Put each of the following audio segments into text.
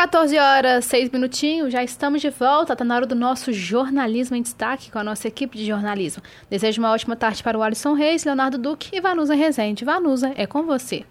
14 horas, 6 minutinhos, já estamos de volta. Está na hora do nosso jornalismo em destaque com a nossa equipe de jornalismo. Desejo uma ótima tarde para o Alisson Reis, Leonardo Duque e Vanusa Rezende. Vanusa, é com você.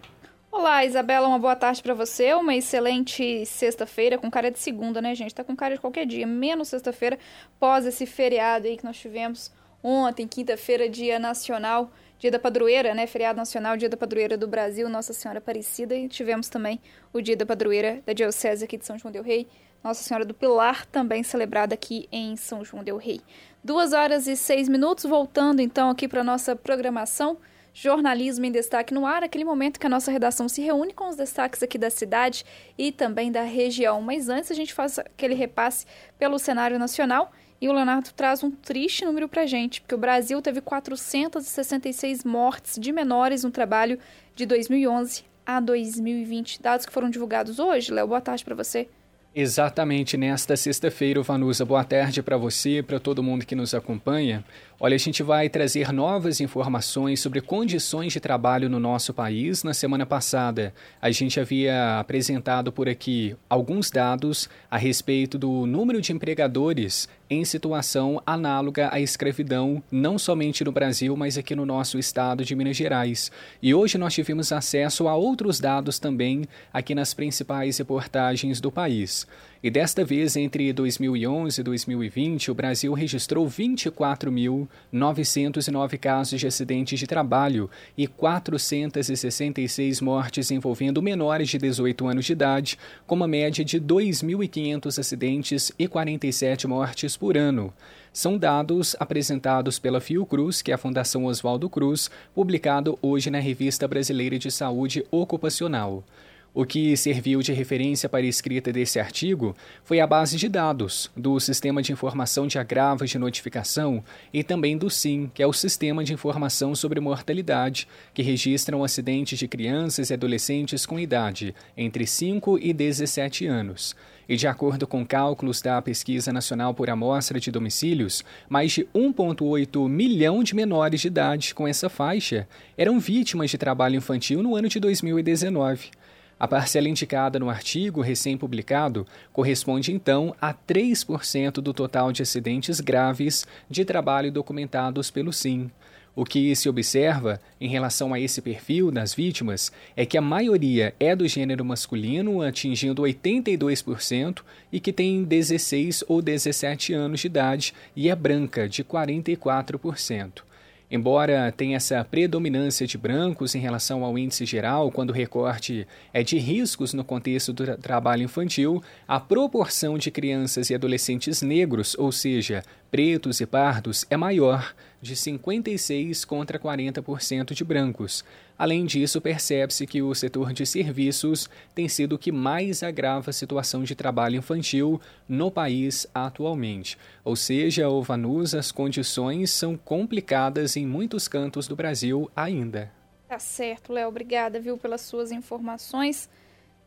Olá, Isabela, uma boa tarde para você. Uma excelente sexta-feira, com cara de segunda, né, gente? Tá com cara de qualquer dia, menos sexta-feira, pós esse feriado aí que nós tivemos ontem, quinta-feira, dia nacional Dia da Padroeira, né? Feriado Nacional, Dia da Padroeira do Brasil, Nossa Senhora Aparecida. E tivemos também o Dia da Padroeira da Diocese aqui de São João Del Rei, Nossa Senhora do Pilar, também celebrada aqui em São João Del Rei. Duas horas e seis minutos, voltando então aqui para nossa programação. Jornalismo em Destaque no Ar, aquele momento que a nossa redação se reúne com os destaques aqui da cidade e também da região. Mas antes a gente faz aquele repasse pelo cenário nacional e o Leonardo traz um triste número para gente, porque o Brasil teve 466 mortes de menores no trabalho de 2011 a 2020. Dados que foram divulgados hoje. Léo, boa tarde para você. Exatamente nesta sexta-feira, Vanusa. Boa tarde para você, para todo mundo que nos acompanha. Olha, a gente vai trazer novas informações sobre condições de trabalho no nosso país. Na semana passada, a gente havia apresentado por aqui alguns dados a respeito do número de empregadores em situação análoga à escravidão, não somente no Brasil, mas aqui no nosso estado de Minas Gerais. E hoje nós tivemos acesso a outros dados também aqui nas principais reportagens do país. E desta vez, entre 2011 e 2020, o Brasil registrou 24.909 casos de acidentes de trabalho e 466 mortes envolvendo menores de 18 anos de idade, com uma média de 2.500 acidentes e 47 mortes por ano. São dados apresentados pela Fiocruz, que é a Fundação Oswaldo Cruz, publicado hoje na Revista Brasileira de Saúde Ocupacional. O que serviu de referência para a escrita desse artigo foi a base de dados do Sistema de Informação de Agravos de Notificação e também do SIM, que é o Sistema de Informação sobre Mortalidade, que registram acidentes de crianças e adolescentes com idade entre 5 e 17 anos. E de acordo com cálculos da Pesquisa Nacional por Amostra de Domicílios, mais de 1,8 milhão de menores de idade com essa faixa eram vítimas de trabalho infantil no ano de 2019. A parcela indicada no artigo recém-publicado corresponde então a 3% do total de acidentes graves de trabalho documentados pelo SIM. O que se observa em relação a esse perfil das vítimas é que a maioria é do gênero masculino, atingindo 82%, e que tem 16 ou 17 anos de idade e é branca, de 44%. Embora tenha essa predominância de brancos em relação ao índice geral, quando o recorte é de riscos no contexto do tra trabalho infantil, a proporção de crianças e adolescentes negros, ou seja, pretos e pardos, é maior, de 56% contra 40% de brancos. Além disso, percebe-se que o setor de serviços tem sido o que mais agrava a situação de trabalho infantil no país atualmente. Ou seja, o Vanus, as condições são complicadas em muitos cantos do Brasil ainda. Tá certo, Léo. Obrigada, viu, pelas suas informações.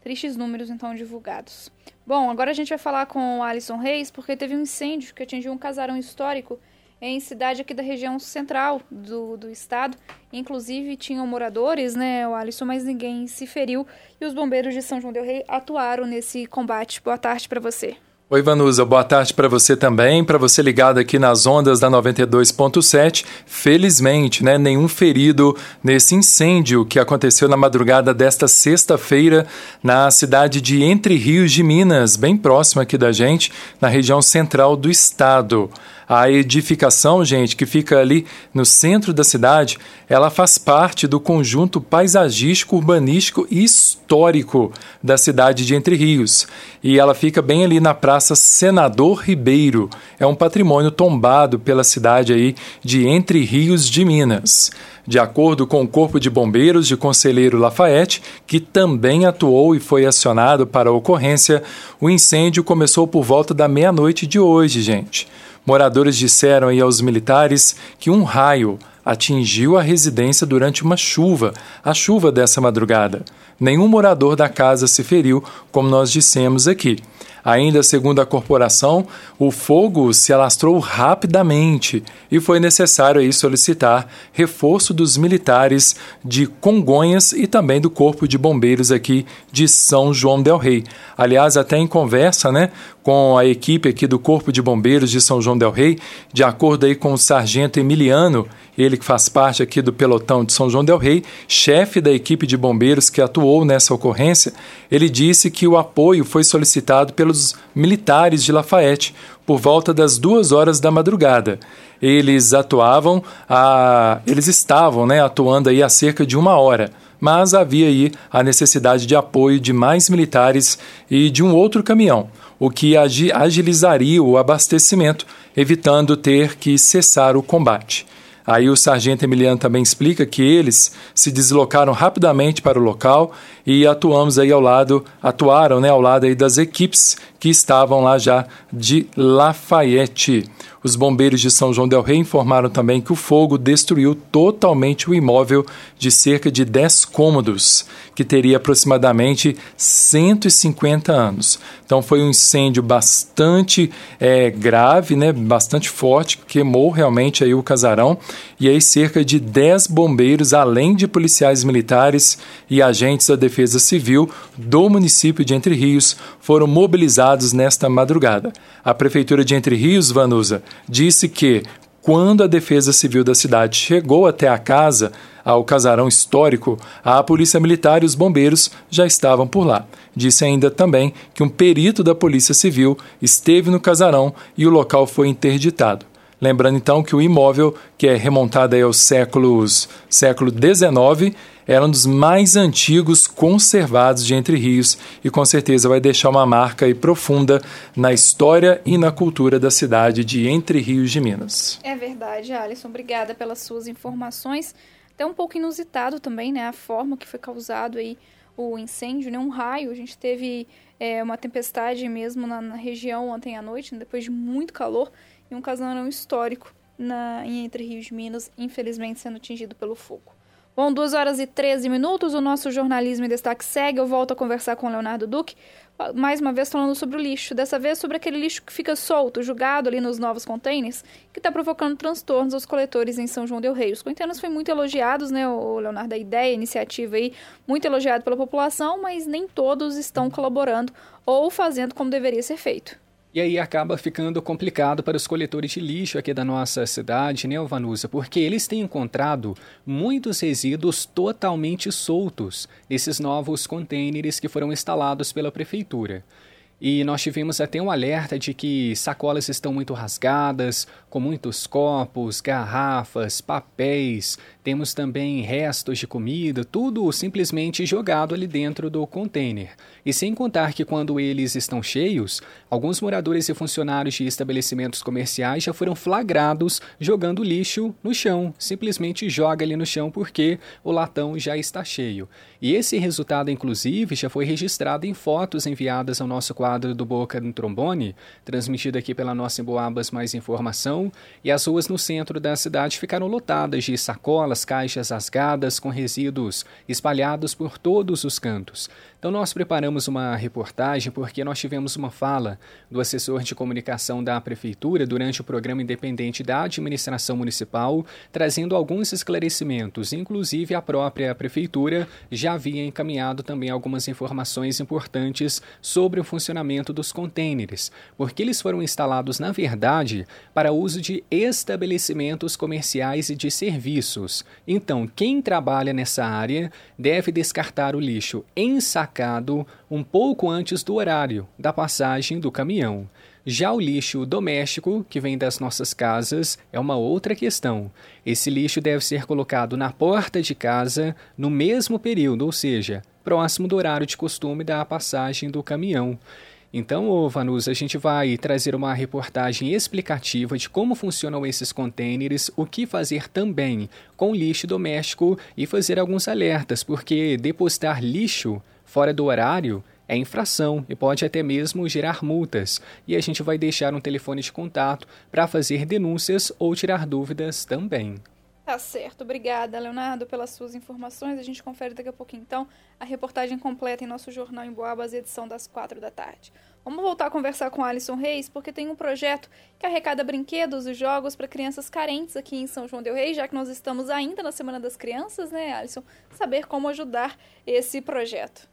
Tristes números, então, divulgados. Bom, agora a gente vai falar com o Alisson Reis, porque teve um incêndio que atingiu um casarão histórico em cidade aqui da região central do, do estado. Inclusive, tinham moradores, né, o Alisson, mas ninguém se feriu. E os bombeiros de São João del Rei atuaram nesse combate. Boa tarde para você. Oi, Vanusa, boa tarde para você também, para você ligado aqui nas ondas da 92.7. Felizmente, né, nenhum ferido nesse incêndio que aconteceu na madrugada desta sexta-feira na cidade de Entre Rios de Minas, bem próxima aqui da gente, na região central do estado. A edificação, gente, que fica ali no centro da cidade, ela faz parte do conjunto paisagístico, urbanístico e histórico da cidade de Entre Rios. E ela fica bem ali na Praça Senador Ribeiro. É um patrimônio tombado pela cidade aí de Entre Rios de Minas. De acordo com o Corpo de Bombeiros de Conselheiro Lafayette, que também atuou e foi acionado para a ocorrência, o incêndio começou por volta da meia-noite de hoje, gente. Moradores disseram aí aos militares que um raio atingiu a residência durante uma chuva, a chuva dessa madrugada. Nenhum morador da casa se feriu, como nós dissemos aqui. Ainda segundo a corporação, o fogo se alastrou rapidamente e foi necessário aí solicitar reforço dos militares de Congonhas e também do Corpo de Bombeiros aqui de São João del Rei. Aliás, até em conversa, né, com a equipe aqui do Corpo de Bombeiros de São João del Rei, de acordo aí com o sargento Emiliano, ele que faz parte aqui do pelotão de São João del Rei, chefe da equipe de bombeiros que atuou nessa ocorrência, ele disse que o apoio foi solicitado pelos militares de Lafayette por volta das duas horas da madrugada. Eles atuavam, a, eles estavam né, atuando aí há cerca de uma hora mas havia aí a necessidade de apoio de mais militares e de um outro caminhão, o que agilizaria o abastecimento, evitando ter que cessar o combate. Aí o sargento Emiliano também explica que eles se deslocaram rapidamente para o local e atuamos aí ao lado, atuaram né, ao lado aí das equipes que estavam lá já de Lafayette. Os bombeiros de São João del Rei informaram também que o fogo destruiu totalmente o imóvel de cerca de 10 cômodos, que teria aproximadamente 150 anos. Então foi um incêndio bastante é, grave, né, bastante forte, que queimou realmente aí o casarão. E aí cerca de 10 bombeiros, além de policiais militares e agentes da Defesa Civil do município de Entre Rios, foram mobilizados nesta madrugada. A Prefeitura de Entre Rios, Vanusa, disse que quando a Defesa Civil da cidade chegou até a casa, ao casarão histórico, a Polícia Militar e os bombeiros já estavam por lá. Disse ainda também que um perito da Polícia Civil esteve no casarão e o local foi interditado. Lembrando então que o imóvel, que é remontado aos séculos século XIX, era um dos mais antigos conservados de Entre Rios e com certeza vai deixar uma marca aí profunda na história e na cultura da cidade de Entre Rios de Minas. É verdade, Alisson. Obrigada pelas suas informações. Até um pouco inusitado também, né? A forma que foi causado aí o incêndio, né? Um raio. A gente teve é, uma tempestade mesmo na, na, região ontem à noite, né? depois de muito calor, e um casarão histórico na, em Entre Rios Minas, infelizmente sendo atingido pelo fogo. Bom, 2 horas e 13 minutos, o nosso jornalismo em destaque segue. Eu volto a conversar com o Leonardo Duque, mais uma vez falando sobre o lixo. Dessa vez sobre aquele lixo que fica solto, jogado ali nos novos containers, que está provocando transtornos aos coletores em São João del Rei. Os containers foram muito elogiados, né, o Leonardo, a ideia, a iniciativa aí, muito elogiado pela população, mas nem todos estão colaborando ou fazendo como deveria ser feito. E aí acaba ficando complicado para os coletores de lixo aqui da nossa cidade, né, Vanusa? Porque eles têm encontrado muitos resíduos totalmente soltos nesses novos contêineres que foram instalados pela prefeitura. E nós tivemos até um alerta de que sacolas estão muito rasgadas, com muitos copos, garrafas, papéis, temos também restos de comida, tudo simplesmente jogado ali dentro do container. E sem contar que quando eles estão cheios, alguns moradores e funcionários de estabelecimentos comerciais já foram flagrados jogando lixo no chão. Simplesmente joga ali no chão porque o latão já está cheio. E esse resultado, inclusive, já foi registrado em fotos enviadas ao nosso quadro do Boca no Trombone, transmitido aqui pela nossa Emboabas Mais Informação, e as ruas no centro da cidade ficaram lotadas de sacolas caixas rasgadas com resíduos espalhados por todos os cantos. Então, nós preparamos uma reportagem porque nós tivemos uma fala do assessor de comunicação da Prefeitura durante o programa independente da administração municipal, trazendo alguns esclarecimentos. Inclusive, a própria Prefeitura já havia encaminhado também algumas informações importantes sobre o funcionamento dos contêineres, porque eles foram instalados, na verdade, para uso de estabelecimentos comerciais e de serviços. Então, quem trabalha nessa área deve descartar o lixo em sacolas sacado um pouco antes do horário da passagem do caminhão. Já o lixo doméstico, que vem das nossas casas, é uma outra questão. Esse lixo deve ser colocado na porta de casa no mesmo período, ou seja, próximo do horário de costume da passagem do caminhão. Então, Vanus, a gente vai trazer uma reportagem explicativa de como funcionam esses contêineres, o que fazer também com lixo doméstico e fazer alguns alertas, porque depositar lixo fora do horário é infração e pode até mesmo gerar multas. E a gente vai deixar um telefone de contato para fazer denúncias ou tirar dúvidas também. Tá certo. Obrigada, Leonardo, pelas suas informações. A gente confere daqui a pouquinho, então, a reportagem completa em nosso jornal em Boabas, edição das quatro da tarde. Vamos voltar a conversar com Alisson Reis, porque tem um projeto que arrecada brinquedos e jogos para crianças carentes aqui em São João del Rei, já que nós estamos ainda na Semana das Crianças, né, Alisson? Saber como ajudar esse projeto.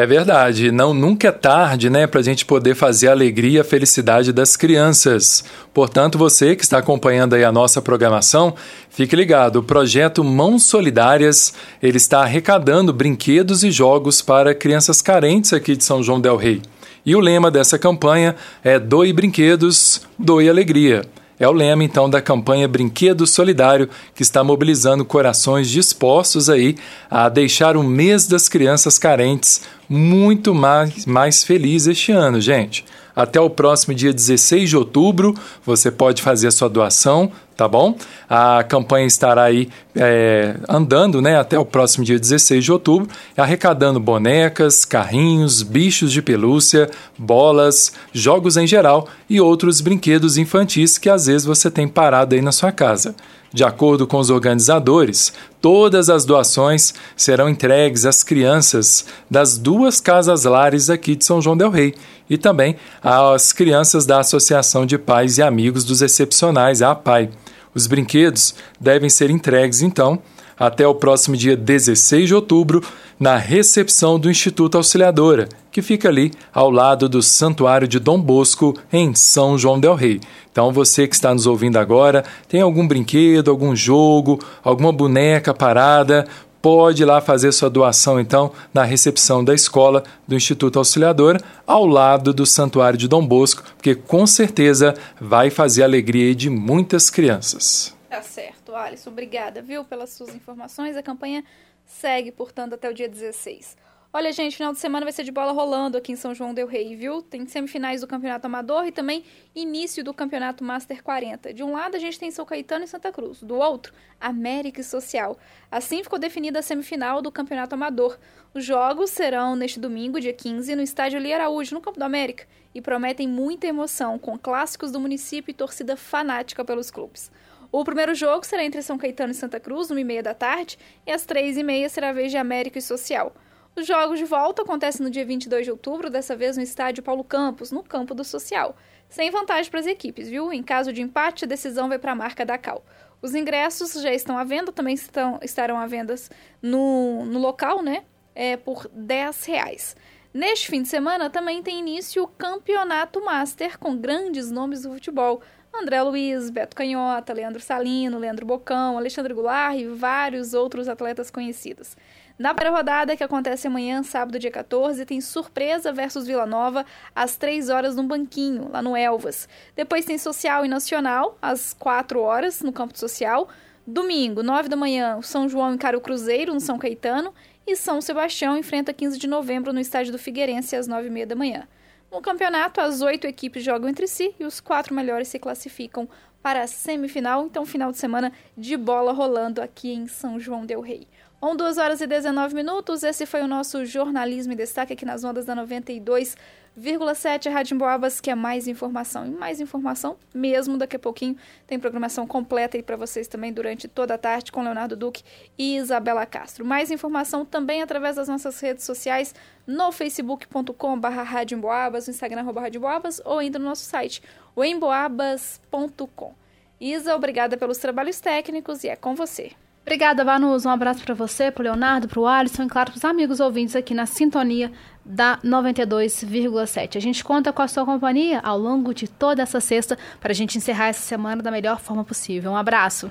É verdade, não nunca é tarde, né, para a gente poder fazer a alegria a felicidade das crianças. Portanto, você que está acompanhando aí a nossa programação, fique ligado. O projeto Mãos Solidárias ele está arrecadando brinquedos e jogos para crianças carentes aqui de São João del Rei. E o lema dessa campanha é Doe Brinquedos, Doe Alegria. É o lema então da campanha Brinquedo Solidário, que está mobilizando corações dispostos aí a deixar o mês das crianças carentes muito mais, mais feliz este ano, gente. Até o próximo dia 16 de outubro, você pode fazer a sua doação, tá bom? A campanha estará aí é, andando né, até o próximo dia 16 de outubro, arrecadando bonecas, carrinhos, bichos de pelúcia, bolas, jogos em geral e outros brinquedos infantis que às vezes você tem parado aí na sua casa. De acordo com os organizadores, todas as doações serão entregues às crianças das duas casas lares aqui de São João Del Rei e também às crianças da Associação de Pais e Amigos dos Excepcionais, a APAI. Os brinquedos devem ser entregues, então, até o próximo dia 16 de outubro, na recepção do Instituto Auxiliadora, que fica ali ao lado do Santuário de Dom Bosco, em São João Del Rei. Então, você que está nos ouvindo agora, tem algum brinquedo, algum jogo, alguma boneca parada, pode ir lá fazer sua doação, então, na recepção da escola do Instituto Auxiliadora, ao lado do Santuário de Dom Bosco, porque com certeza vai fazer a alegria de muitas crianças. Tá certo, Alisson. Obrigada, viu, pelas suas informações. A campanha segue, portanto, até o dia 16. Olha, gente, final de semana vai ser de bola rolando aqui em São João del Rei, viu? Tem semifinais do Campeonato Amador e também início do Campeonato Master 40. De um lado a gente tem São Caetano e Santa Cruz, do outro, América e Social. Assim ficou definida a semifinal do Campeonato Amador. Os jogos serão neste domingo, dia 15, no estádio Lia Araújo, no Campo do América, e prometem muita emoção, com clássicos do município e torcida fanática pelos clubes. O primeiro jogo será entre São Caetano e Santa Cruz, no e meia da tarde, e às três e meia será a vez de América e Social. Os jogos de volta acontecem no dia 22 de outubro, dessa vez no estádio Paulo Campos, no campo do Social. Sem vantagem para as equipes, viu? Em caso de empate, a decisão vai para a marca da Cal. Os ingressos já estão à venda, também estão, estarão à venda no, no local, né? É, por 10 reais. Neste fim de semana também tem início o Campeonato Master com grandes nomes do futebol. André Luiz, Beto Canhota, Leandro Salino, Leandro Bocão, Alexandre Goulart e vários outros atletas conhecidos. Na primeira rodada, que acontece amanhã, sábado, dia 14, tem Surpresa versus Vila Nova, às 3 horas no Banquinho, lá no Elvas. Depois tem Social e Nacional, às 4 horas, no Campo Social. Domingo, 9 da manhã, São João encara o Cruzeiro, no São Caetano. E São Sebastião enfrenta 15 de novembro no estádio do Figueirense, às 9h30 da manhã. No campeonato, as oito equipes jogam entre si e os quatro melhores se classificam para a semifinal. Então, final de semana de bola rolando aqui em São João Del Rei. On 2 horas e 19 minutos, esse foi o nosso Jornalismo em Destaque aqui nas ondas da 92,7 Rádio Emboabas, que é mais informação. E mais informação mesmo, daqui a pouquinho tem programação completa aí para vocês também durante toda a tarde com Leonardo Duque e Isabela Castro. Mais informação também através das nossas redes sociais no facebook.com barra Rádio Emboabas, no Instagram ou ainda no nosso site, o emboabas.com. Isa, obrigada pelos trabalhos técnicos e é com você. Obrigada, Vanus. Um abraço para você, para o Leonardo, para o Alisson e, claro, para os amigos ouvintes aqui na sintonia da 92,7. A gente conta com a sua companhia ao longo de toda essa sexta para a gente encerrar essa semana da melhor forma possível. Um abraço.